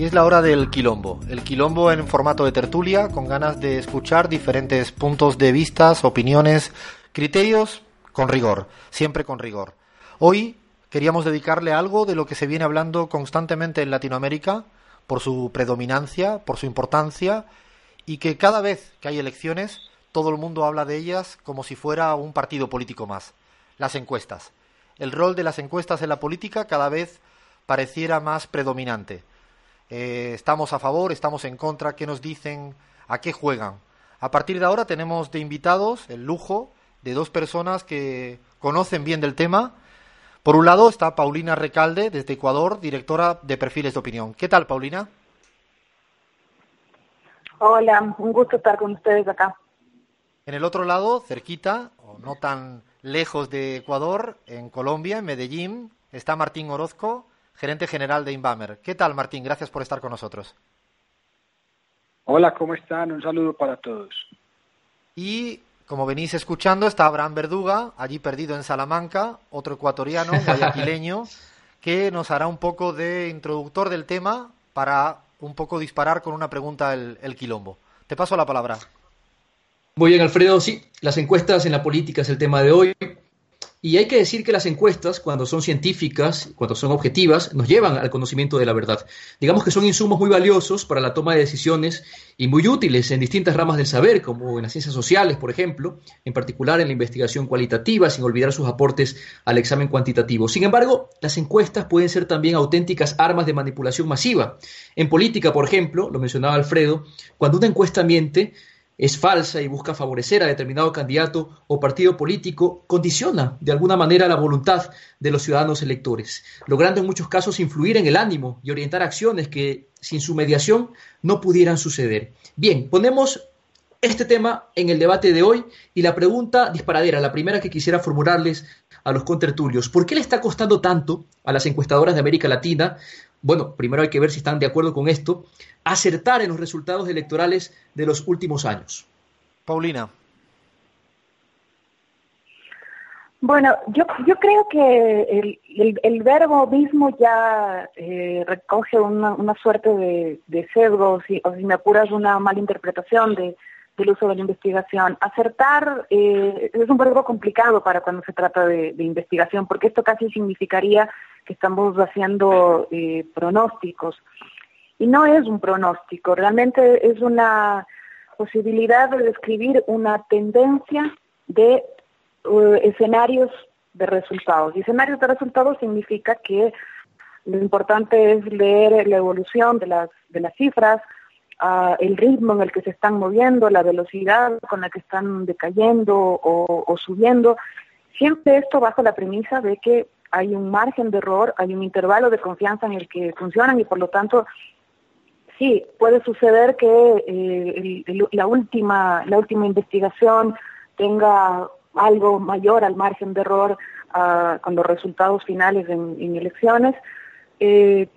Y es la hora del quilombo. El quilombo en formato de tertulia, con ganas de escuchar diferentes puntos de vista, opiniones, criterios, con rigor, siempre con rigor. Hoy queríamos dedicarle algo de lo que se viene hablando constantemente en Latinoamérica, por su predominancia, por su importancia, y que cada vez que hay elecciones, todo el mundo habla de ellas como si fuera un partido político más. Las encuestas. El rol de las encuestas en la política cada vez pareciera más predominante. Eh, estamos a favor, estamos en contra, qué nos dicen, a qué juegan. A partir de ahora tenemos de invitados el lujo de dos personas que conocen bien del tema. Por un lado está Paulina Recalde, desde Ecuador, directora de Perfiles de Opinión. ¿Qué tal, Paulina? Hola, un gusto estar con ustedes acá. En el otro lado, cerquita, o no tan lejos de Ecuador, en Colombia, en Medellín, está Martín Orozco, gerente general de Inbamer. ¿Qué tal, Martín? Gracias por estar con nosotros. Hola, ¿cómo están? Un saludo para todos. Y como venís escuchando, está Abraham Verduga, allí perdido en Salamanca, otro ecuatoriano, guayaquileño, que nos hará un poco de introductor del tema para un poco disparar con una pregunta el, el quilombo. Te paso la palabra. Muy bien, Alfredo. Sí, las encuestas en la política es el tema de hoy. Y hay que decir que las encuestas, cuando son científicas, cuando son objetivas, nos llevan al conocimiento de la verdad. Digamos que son insumos muy valiosos para la toma de decisiones y muy útiles en distintas ramas del saber, como en las ciencias sociales, por ejemplo, en particular en la investigación cualitativa, sin olvidar sus aportes al examen cuantitativo. Sin embargo, las encuestas pueden ser también auténticas armas de manipulación masiva. En política, por ejemplo, lo mencionaba Alfredo, cuando una encuesta miente, es falsa y busca favorecer a determinado candidato o partido político, condiciona de alguna manera la voluntad de los ciudadanos electores, logrando en muchos casos influir en el ánimo y orientar acciones que sin su mediación no pudieran suceder. Bien, ponemos este tema en el debate de hoy y la pregunta disparadera, la primera que quisiera formularles a los contertulios, ¿por qué le está costando tanto a las encuestadoras de América Latina bueno, primero hay que ver si están de acuerdo con esto, acertar en los resultados electorales de los últimos años. Paulina. Bueno, yo, yo creo que el, el, verbo mismo ya eh, recoge una, una, suerte de, de sesgo, si, o si me apuras, una mala interpretación de, del uso de la investigación. Acertar eh, es un verbo complicado para cuando se trata de, investigación, porque esto casi significaría que estamos haciendo eh, pronósticos. Y no es un pronóstico, realmente es una posibilidad de describir una tendencia de uh, escenarios de resultados. Y escenarios de resultados significa que lo importante es leer la evolución de las, de las cifras, el ritmo en el que se están moviendo, la velocidad con la que están decayendo o, subiendo. Siempre esto bajo la premisa de que hay un margen de error, hay un intervalo de confianza en el que funcionan y por lo tanto sí, puede suceder que eh, la, última, la última investigación tenga algo mayor al margen de error uh, con los resultados finales en, en elecciones, eh,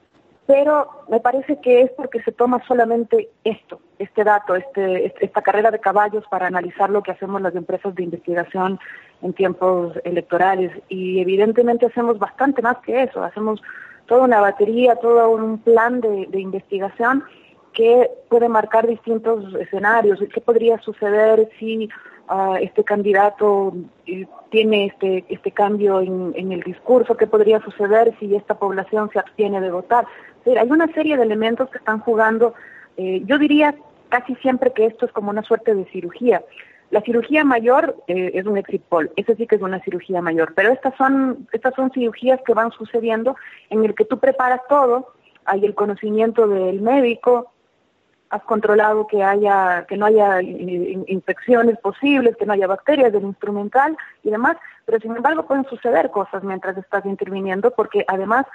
pero me parece que es porque se toma solamente esto, este dato, este, este, esta carrera de caballos para analizar lo que hacemos las empresas de investigación en tiempos electorales. Y evidentemente hacemos bastante más que eso, hacemos toda una batería, todo un plan de, investigación que puede marcar distintos escenarios. ¿Qué podría suceder si uh, este candidato eh, tiene este, este cambio en, el discurso? ¿Qué podría suceder si esta población se abstiene de votar? hay una serie de elementos que están jugando. Eh, yo diría casi siempre que esto es como una suerte de cirugía. La cirugía mayor eh, es un exit poll, eso sí que es una cirugía mayor, pero estas son, estas son cirugías que van sucediendo en el que tú preparas todo, hay el conocimiento del médico, has controlado que haya, que no haya infecciones posibles, que no haya bacterias del instrumental y demás, pero sin embargo pueden suceder cosas mientras estás interviniendo porque además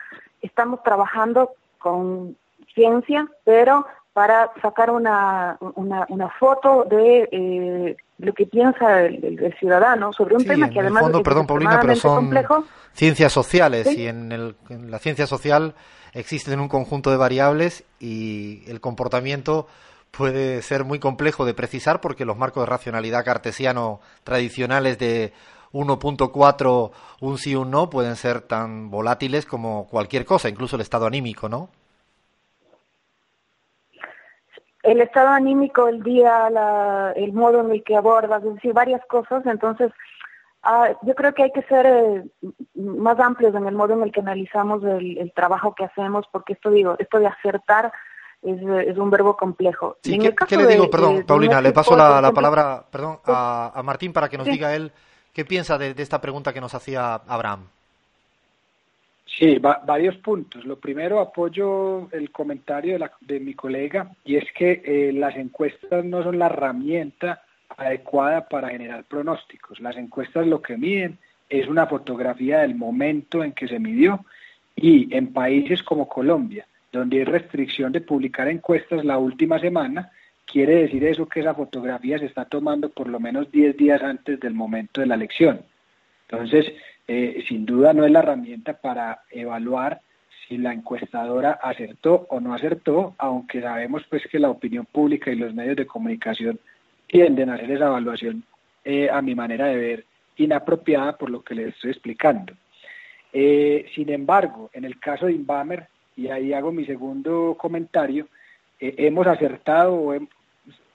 estamos trabajando con ciencia, pero para sacar una, una, una foto de eh, lo que piensa el, ciudadano sobre un tema que además fondo, perdón, Paulina, pero son ciencias sociales y en, el, en la ciencia social existen un conjunto de variables y el comportamiento puede ser muy complejo de precisar porque los marcos de racionalidad cartesiano tradicionales de 1.4, un sí, un no, pueden ser tan volátiles como cualquier cosa, incluso el estado anímico, ¿no? El estado anímico, el día, la, el modo en el que abordas, es decir, varias cosas. Entonces, ah, yo creo que hay que ser eh, más amplios en el modo en el que analizamos el, trabajo que hacemos, porque esto digo, esto de acertar es, un verbo complejo. ¿qué, le digo? perdón, Paulina, le paso la, palabra perdón, a, Martín para que nos diga él qué piensa de esta pregunta que nos hacía Abraham. Sí, varios puntos. Lo primero, apoyo el comentario de, mi colega y es que eh, las encuestas no son la herramienta adecuada para generar pronósticos. Las encuestas lo que miden es una fotografía del momento en que se midió y en países como Colombia, donde hay restricción de publicar encuestas la última semana, quiere decir eso que esa fotografía se está tomando por lo menos 10 días antes del momento de la elección. Entonces, eh, sin duda no es la herramienta para evaluar si la encuestadora acertó o no acertó, aunque sabemos pues que la opinión pública y los medios de comunicación tienden a hacer esa evaluación, eh, a mi manera de ver, inapropiada por lo que les estoy explicando. Eh, sin embargo, en el caso de Inbamer, y ahí hago mi segundo comentario, hemos acertado o,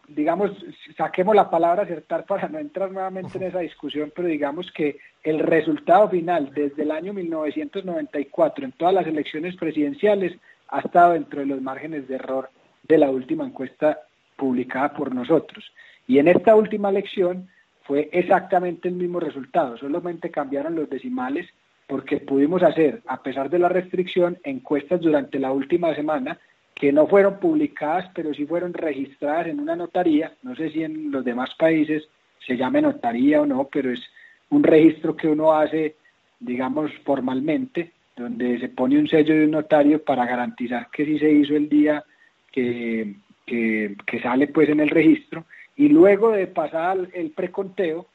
digamos, saquemos la palabra acertar para no entrar nuevamente en esa discusión, pero digamos que el resultado final desde el año 1994 en todas las elecciones presidenciales ha estado dentro de los márgenes de error de la última encuesta publicada por nosotros. Y en esta última elección fue exactamente el mismo resultado, solamente cambiaron los decimales porque pudimos hacer, a pesar de la restricción, encuestas durante la última semana que no fueron publicadas, pero sí fueron registradas en una notaría. No sé si en los demás países se llame notaría o no, pero es un registro que uno hace, digamos, formalmente, donde se pone un sello de un notario para garantizar que sí se hizo el día que, que, sale pues en el registro. Y luego de pasar el preconteo,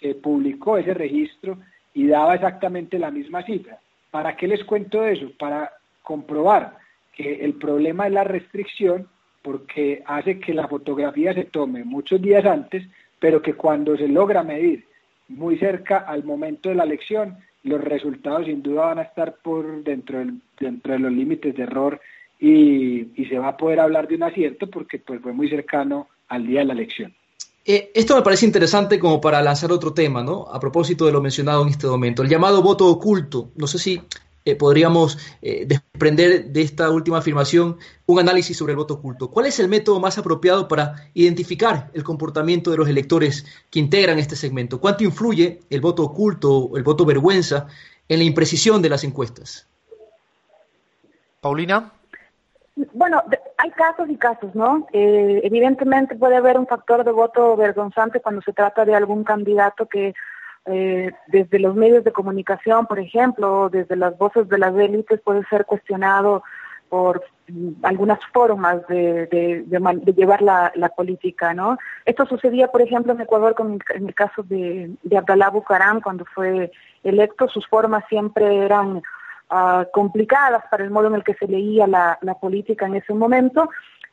se publicó ese registro y daba exactamente la misma cifra. ¿Para qué les cuento eso? Para comprobar que el problema es la restricción porque hace que la fotografía se tome muchos días antes, pero que cuando se logra medir muy cerca al momento de la elección, los resultados sin duda van a estar por dentro, del, dentro de los límites de error y, se va a poder hablar de un acierto porque pues fue muy cercano al día de la elección. Eh, esto me parece interesante como para lanzar otro tema, ¿no? A propósito de lo mencionado en este momento, el llamado voto oculto. No sé si eh, podríamos eh, desprender de esta última afirmación un análisis sobre el voto oculto. ¿Cuál es el método más apropiado para identificar el comportamiento de los electores que integran este segmento? ¿Cuánto influye el voto oculto o el voto vergüenza en la imprecisión de las encuestas? Paulina. Bueno, hay casos y casos, ¿no? Eh, evidentemente puede haber un factor de voto vergonzante cuando se trata de algún candidato que eh, desde los medios de comunicación, por ejemplo, desde las voces de las élites puede ser cuestionado por mm, algunas formas de, llevar la, política. Esto sucedía, por ejemplo, en Ecuador con en el caso de, de Abdalá Bucaram cuando fue electo, sus formas siempre eran ah, complicadas para el modo en el que se leía la política en ese momento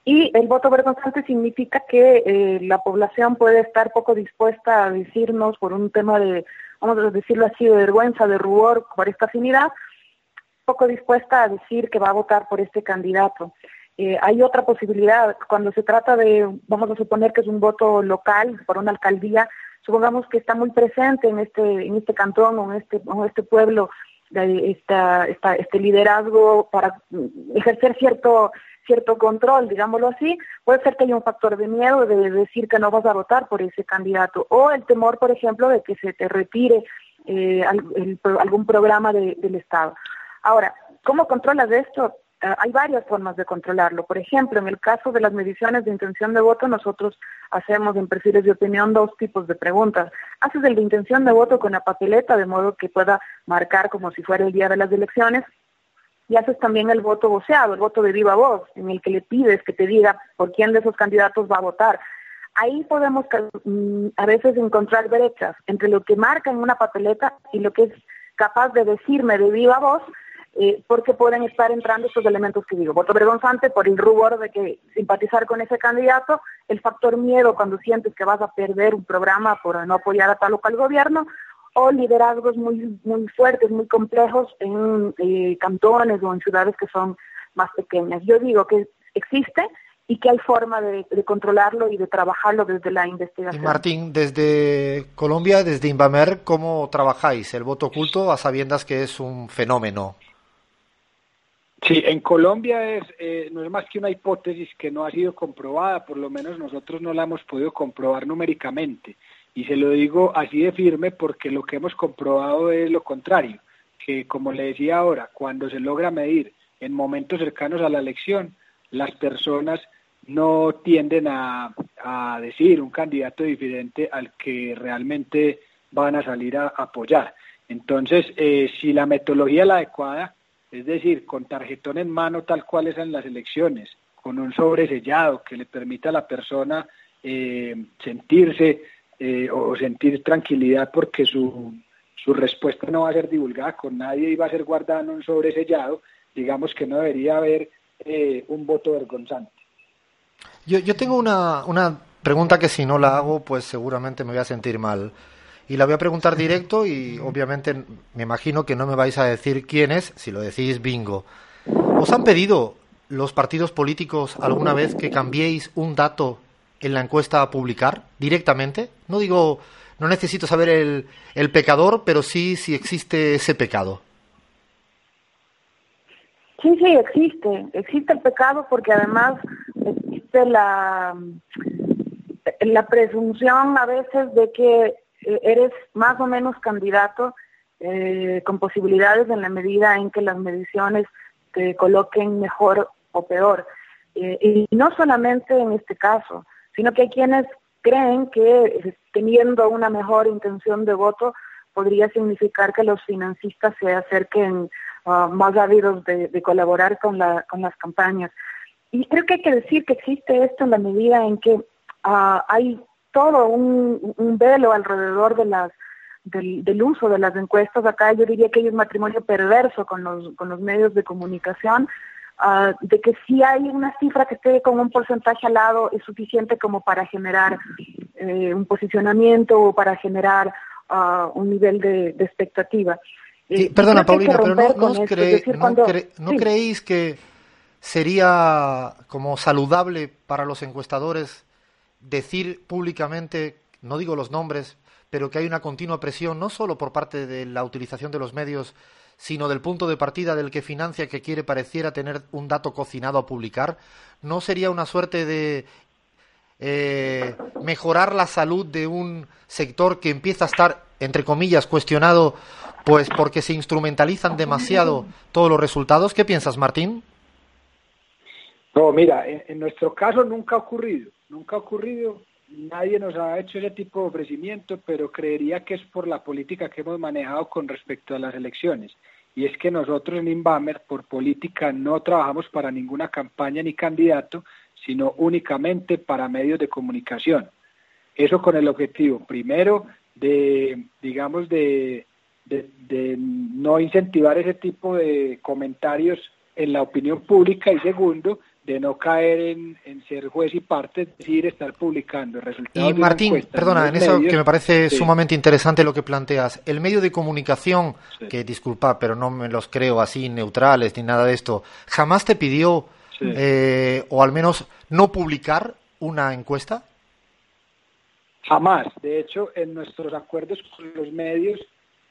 y el voto vergonzante significa que eh, la población puede estar poco dispuesta a decirnos por un tema de, vamos a decirlo así, de vergüenza, de rubor por esta afinidad, poco dispuesta a decir que va a votar por este candidato. Eh, hay otra posibilidad, cuando se trata de, vamos a suponer que es un voto local por una alcaldía, supongamos que está muy presente en este, en este cantón o en este, en este pueblo esta, esta, este liderazgo para ejercer cierto cierto control, digámoslo así, puede ser que haya un factor de miedo de decir que no vas a votar por ese candidato o el temor, por ejemplo, de que se te retire eh, algún programa del Estado. Ahora, ¿cómo controlas esto? Ah, hay varias formas de controlarlo. Por ejemplo, en el caso de las mediciones de intención de voto, nosotros hacemos en perfiles de opinión dos tipos de preguntas. Haces el de intención de voto con la papeleta, de modo que pueda marcar como si fuera el día de las elecciones, y haces también el voto voceado, el voto de viva voz, en el que le pides que te diga por quién de esos candidatos va a votar. Ahí podemos mm, a veces encontrar brechas entre lo que marca en una papeleta y lo que es capaz de decirme de viva voz, eh, porque pueden estar entrando estos elementos que digo. Voto vergonzante por el rubor de que simpatizar con ese candidato, el factor miedo cuando sientes que vas a perder un programa por no apoyar a tal o cual gobierno, o liderazgos muy, muy fuertes, muy complejos en eh, cantones o en ciudades que son más pequeñas. Yo digo que existe y que hay forma de, controlarlo y de trabajarlo desde la investigación. Y Martín, desde Colombia, desde Invamer, ¿cómo trabajáis el voto oculto a sabiendas que es un fenómeno? Sí, en Colombia es, eh, no es más que una hipótesis que no ha sido comprobada, por lo menos nosotros no la hemos podido comprobar numéricamente. Y se lo digo así de firme porque lo que hemos comprobado es lo contrario, que como le decía ahora, cuando se logra medir en momentos cercanos a la elección, las personas no tienden a, decir un candidato diferente al que realmente van a salir a apoyar. Entonces, eh, si la metodología es la adecuada, es decir, con tarjetón en mano tal cual es en las elecciones, con un sobre sellado que le permita a la persona eh, sentirse eh, o sentir tranquilidad porque su, su respuesta no va a ser divulgada con nadie y va a ser guardada en un sobre sellado, digamos que no debería haber un voto vergonzante. Yo, yo tengo una, una pregunta que si no la hago, pues seguramente me voy a sentir mal. Y la voy a preguntar directo y obviamente me imagino que no me vais a decir quién es, si lo decís bingo. ¿Os han pedido los partidos políticos alguna vez que cambiéis un dato en la encuesta a publicar directamente? No digo, no necesito saber el, el pecador, pero sí si existe ese pecado. Sí, sí, existe. Existe el pecado porque además existe la, la presunción a veces de que eh, eres más o menos candidato eh, con posibilidades en la medida en que las mediciones te coloquen mejor o peor. Eh, y no solamente en este caso, sino que hay quienes creen que teniendo una mejor intención de voto podría significar que los financistas se acerquen Ah, más ávidos de, colaborar con, la, con las campañas. Y creo que hay que decir que existe esto en la medida en que ah, hay todo un, velo alrededor de las del, uso de las encuestas. Acá yo diría que hay un matrimonio perverso con los, con los medios de comunicación, ah, de que si hay una cifra que esté con un porcentaje al lado es suficiente como para generar eh, un posicionamiento o para generar un nivel de expectativa. Perdona, Paulina, pero no, creéis que sería como saludable para los encuestadores decir públicamente, no digo los nombres, pero que hay una continua presión no solo por parte de la utilización de los medios, sino del punto de partida del que financia que quiere pareciera tener un dato cocinado a publicar? ¿No sería una suerte de eh, mejorar la salud de un sector que empieza a estar, entre comillas, cuestionado, pues porque se instrumentalizan demasiado todos los resultados. ¿Qué piensas, Martín? No, mira, en, nuestro caso nunca ha ocurrido, nunca ha ocurrido, nadie nos ha hecho ese tipo de ofrecimiento, pero creería que es por la política que hemos manejado con respecto a las elecciones. Y es que nosotros en Inbamer, por política, no trabajamos para ninguna campaña ni candidato, sino únicamente para medios de comunicación. Eso con el objetivo, primero, de, digamos, de, de, no incentivar ese tipo de comentarios en la opinión pública y segundo, de no caer en, ser juez y parte, es decir, estar publicando resultados. Y Martín, perdona, en, eso que me parece sumamente interesante lo que planteas. El medio de comunicación, que disculpa, pero no me los creo así neutrales ni nada de esto, jamás te pidió eh, o al menos no publicar una encuesta? Jamás. De hecho, en nuestros acuerdos con los medios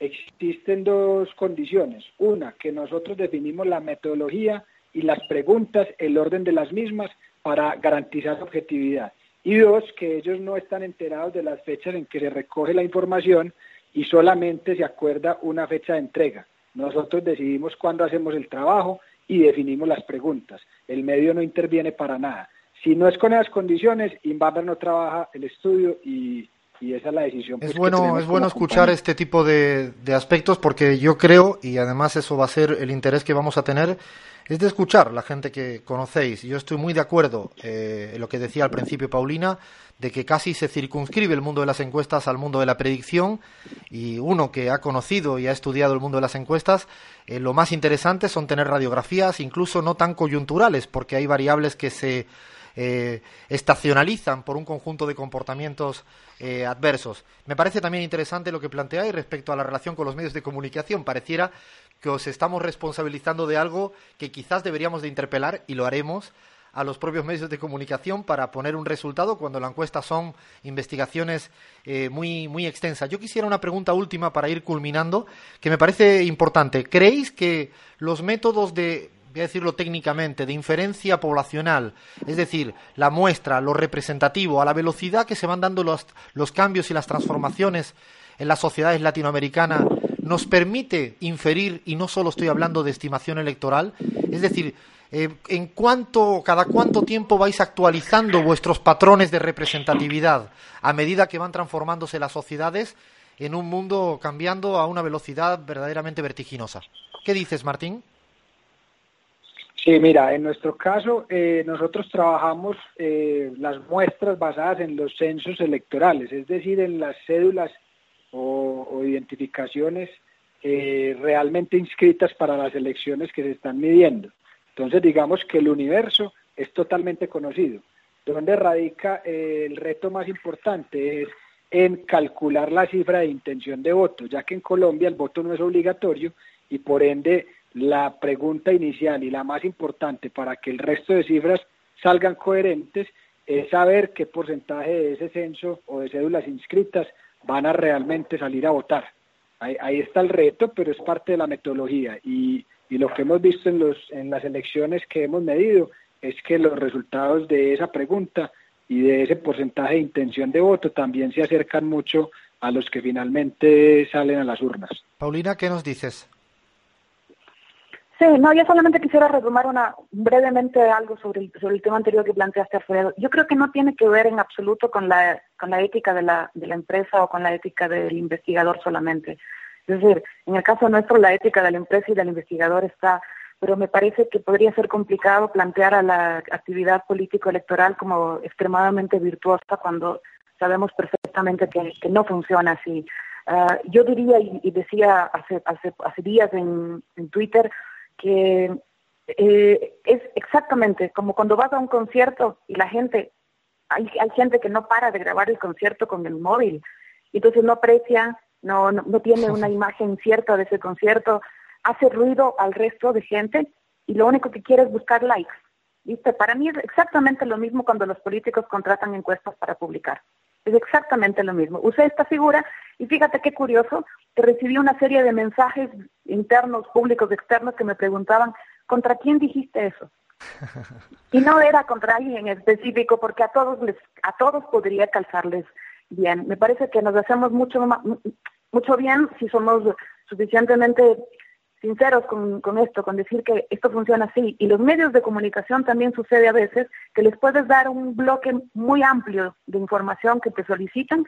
existen dos condiciones. Una, que nosotros definimos la metodología y las preguntas, el orden de las mismas para garantizar objetividad. Y dos, que ellos no están enterados de las fechas en que se recoge la información y solamente se acuerda una fecha de entrega. Nosotros decidimos cuándo hacemos el trabajo y definimos las preguntas. El medio no interviene para nada. Si no es con esas condiciones, Inbamer no trabaja el estudio y, esa es la decisión. es pues, bueno, es bueno escuchar este tipo de, aspectos porque yo creo, y además eso va a ser el interés que vamos a tener, es de escuchar la gente que conocéis. Yo estoy muy de acuerdo eh, en lo que decía al principio Paulina, de que casi se circunscribe el mundo de las encuestas al mundo de la predicción y uno que ha conocido y ha estudiado el mundo de las encuestas, eh, lo más interesante son tener radiografías incluso no tan coyunturales porque hay variables que se eh, estacionalizan por un conjunto de comportamientos eh, adversos. Me parece también interesante lo que planteáis respecto a la relación con los medios de comunicación. Pareciera que os estamos responsabilizando de algo que quizás deberíamos de interpelar y lo haremos a los propios medios de comunicación para poner un resultado cuando la encuesta son investigaciones eh, muy, muy extensas. Yo quisiera una pregunta última para ir culminando, que me parece importante. ¿Creéis que los métodos de voy a decirlo técnicamente, de inferencia poblacional, es decir, la muestra, lo representativo, a la velocidad que se van dando los, cambios y las transformaciones en las sociedades latinoamericanas, nos permite inferir, y no solo estoy hablando de estimación electoral, es decir, eh, ¿en cuánto, cada cuánto tiempo vais actualizando vuestros patrones de representatividad a medida que van transformándose las sociedades en un mundo cambiando a una velocidad verdaderamente vertiginosa? ¿Qué dices, Martín? Sí, mira, en nuestro caso eh, nosotros trabajamos eh, las muestras basadas en los censos electorales, es decir, en las cédulas o, identificaciones eh, realmente inscritas para las elecciones que se están midiendo. Entonces, digamos que el universo es totalmente conocido. Donde radica el reto más importante es en calcular la cifra de intención de voto, ya que en Colombia el voto no es obligatorio y por ende la pregunta inicial y la más importante para que el resto de cifras salgan coherentes es saber qué porcentaje de ese censo o de cédulas inscritas van a realmente salir a votar. Ahí, está el reto, pero es parte de la metodología y, y lo que hemos visto los, en las elecciones que hemos medido es que los resultados de esa pregunta y de ese porcentaje de intención de voto también se acercan mucho a los que finalmente salen a las urnas. Paulina, ¿qué nos dices? Sí, no, yo solamente quisiera retomar una, brevemente algo sobre el, sobre el tema anterior que planteaste, Alfredo. Yo creo que no tiene que ver en absoluto con la, con la ética de la, de la empresa o con la ética del investigador solamente. Es decir, en el caso nuestro la ética de la empresa y del investigador está, pero me parece que podría ser complicado plantear a la actividad político-electoral como extremadamente virtuosa cuando sabemos perfectamente que, no funciona así. Uh, yo diría y, decía hace, hace, hace días en, en Twitter, que eh, es exactamente como cuando vas a un concierto y la gente, hay, hay gente que no para de grabar el concierto con el móvil, entonces no aprecia, no, no, tiene una imagen cierta de ese concierto, hace ruido al resto de gente y lo único que quiere es buscar likes. ¿Viste? Para mí es exactamente lo mismo cuando los políticos contratan encuestas para publicar. Es exactamente lo mismo. Usé esta figura y fíjate qué curioso, que recibí una serie de mensajes internos, públicos, externos que me preguntaban, ¿contra quién dijiste eso? Y no era contra alguien en específico, porque a todos les, a todos podría calzarles bien. Me parece que nos hacemos mucho mucho bien si somos suficientemente sinceros con, con, esto, con decir que esto funciona así. Y los medios de comunicación también sucede a veces que les puedes dar un bloque muy amplio de información que te solicitan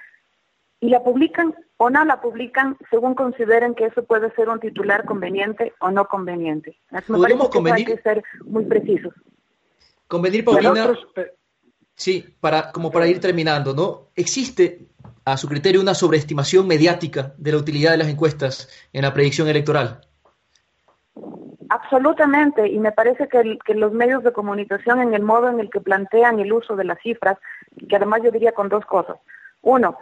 y la publican o no la publican según consideren que eso puede ser un titular conveniente o no conveniente. ¿Podemos convenir? hay que ser muy precisos. Convenir, Paulina, sí, para, como para ir terminando, ¿no? ¿Existe, a su criterio, una sobreestimación mediática de la utilidad de las encuestas en la predicción electoral? Absolutamente, y me parece que, los medios de comunicación en el modo en el que plantean el uso de las cifras, que además yo diría con dos cosas. Uno,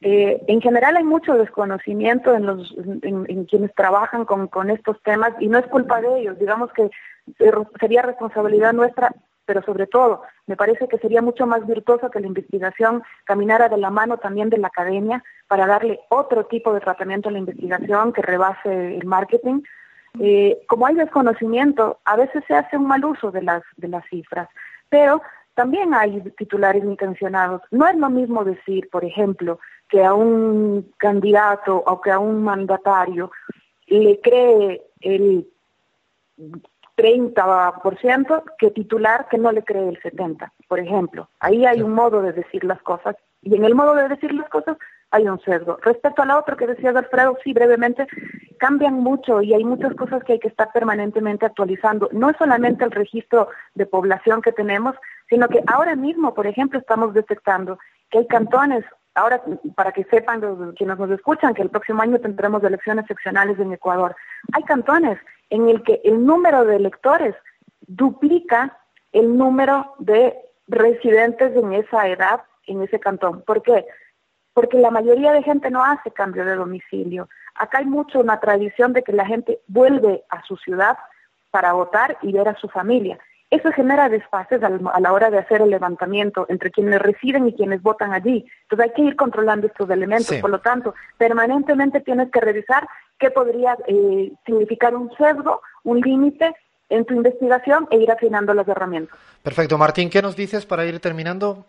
eh, en general hay mucho desconocimiento en, los, en, quienes trabajan con, con, estos temas y no es culpa de ellos, digamos que sería responsabilidad nuestra, pero sobre todo me parece que sería mucho más virtuoso que la investigación caminara de la mano también de la academia para darle otro tipo de tratamiento a la investigación que rebase el marketing. Eh, como hay desconocimiento, a veces se hace un mal uso de las, de las cifras, pero también hay titulares intencionados. No es lo mismo decir, por ejemplo, que a un candidato o que a un mandatario le cree el 30% que titular que no le cree el 70%, por ejemplo. Ahí hay un modo de decir las cosas y en el modo de decir las cosas hay un sesgo. Respecto a la otra que decía Alfredo, sí, brevemente, cambian mucho y hay muchas cosas que hay que estar permanentemente actualizando. No es solamente el registro de población que tenemos, sino que ahora mismo, por ejemplo, estamos detectando que hay cantones, ahora para que sepan los, quienes nos escuchan, que el próximo año tendremos elecciones seccionales en Ecuador, hay cantones en el que el número de electores duplica el número de residentes en esa edad en ese cantón. ¿Por qué? Porque la mayoría de gente no hace cambio de domicilio. Acá hay mucho una tradición de que la gente vuelve a su ciudad para votar y ver a su familia. eso genera desfases a la hora de hacer el levantamiento entre quienes residen y quienes votan allí. Entonces hay que ir controlando estos elementos. Por lo tanto, permanentemente tienes que revisar qué podría eh, significar un sesgo, un límite en tu investigación e ir afinando las herramientas. Perfecto. Martín, ¿qué nos dices para ir terminando?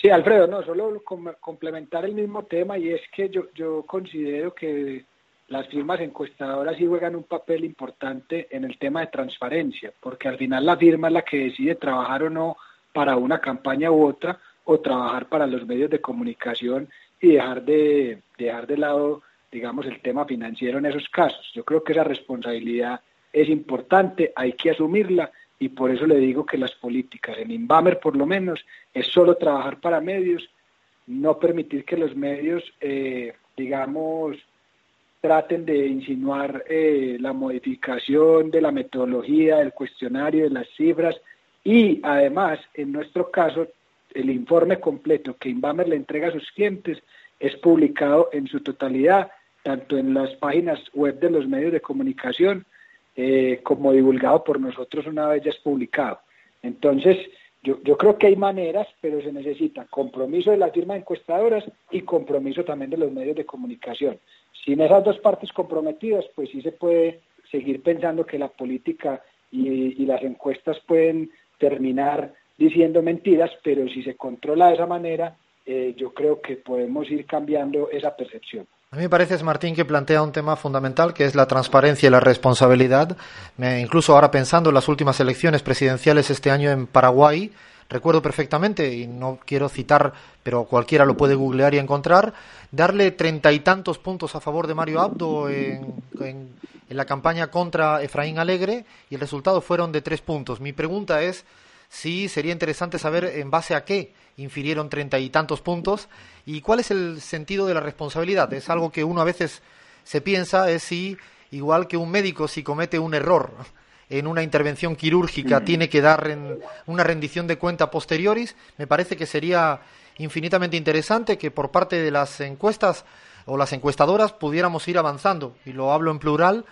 Sí, Alfredo, no, solo complementar el mismo tema y es que yo, yo considero que las firmas encuestadoras sí juegan un papel importante en el tema de transparencia, porque al final la firma es la que decide trabajar o no para una campaña u otra o trabajar para los medios de comunicación y dejar de dejar de lado digamos el tema financiero en esos casos. Yo creo que esa responsabilidad es importante, hay que asumirla y por eso le digo que las políticas en Inbamer por lo menos es solo trabajar para medios, no permitir que los medios eh, digamos traten de insinuar eh, la modificación de la metodología, del cuestionario, de las cifras. Y además, en nuestro caso, el informe completo que Inbamer le entrega a sus clientes es publicado en su totalidad, tanto en las páginas web de los medios de comunicación eh, como divulgado por nosotros una vez ya es publicado. Entonces, yo, yo creo que hay maneras, pero se necesita compromiso de las firmas encuestadoras y compromiso también de los medios de comunicación. Sin esas dos partes comprometidas, pues sí se puede seguir pensando que la política y, las encuestas pueden terminar diciendo mentiras, pero si se controla de esa manera, eh, yo creo que podemos ir cambiando esa percepción. A mí me parece, Martín, que plantea un tema fundamental, que es la transparencia y la responsabilidad. Incluso ahora pensando en las últimas elecciones presidenciales este año en Paraguay, recuerdo perfectamente, y no quiero citar, pero cualquiera lo puede googlear y encontrar, darle treinta y tantos puntos a favor de Mario Abdo en, en, la campaña contra Efraín Alegre, y el resultado fueron de tres puntos. Mi pregunta es si sería interesante saber en base a qué infirieron treinta y tantos puntos y cuál es el sentido de la responsabilidad. Es algo que uno a veces se piensa, es si, igual que un médico, si comete un error en una intervención quirúrgica, tiene que dar en una rendición de cuenta posteriores, me parece que sería infinitamente interesante que por parte de las encuestas o las encuestadoras pudiéramos ir avanzando, y lo hablo en plural,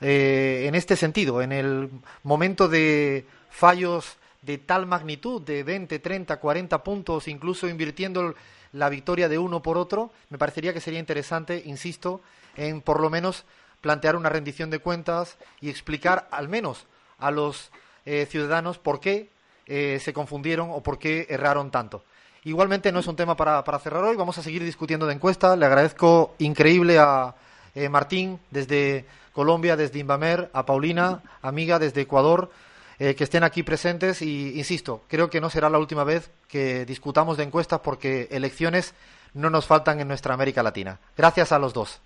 eh, en este sentido, en el momento de fallos de tal magnitud, de 20, 30, 40 puntos, incluso invirtiendo la victoria de uno por otro, me parecería que sería interesante, insisto, en por lo menos plantear una rendición de cuentas y explicar al menos a los eh, ciudadanos por qué eh, se confundieron o por qué erraron tanto. Igualmente no es un tema para, para, cerrar hoy, vamos a seguir discutiendo de encuesta. Le agradezco increíble a eh, Martín desde Colombia, desde Inbamer, a Paulina, amiga desde Ecuador. Eh, que estén aquí presentes y, insisto, creo que no será la última vez que discutamos de encuestas porque elecciones no nos faltan en nuestra América Latina. Gracias a los dos.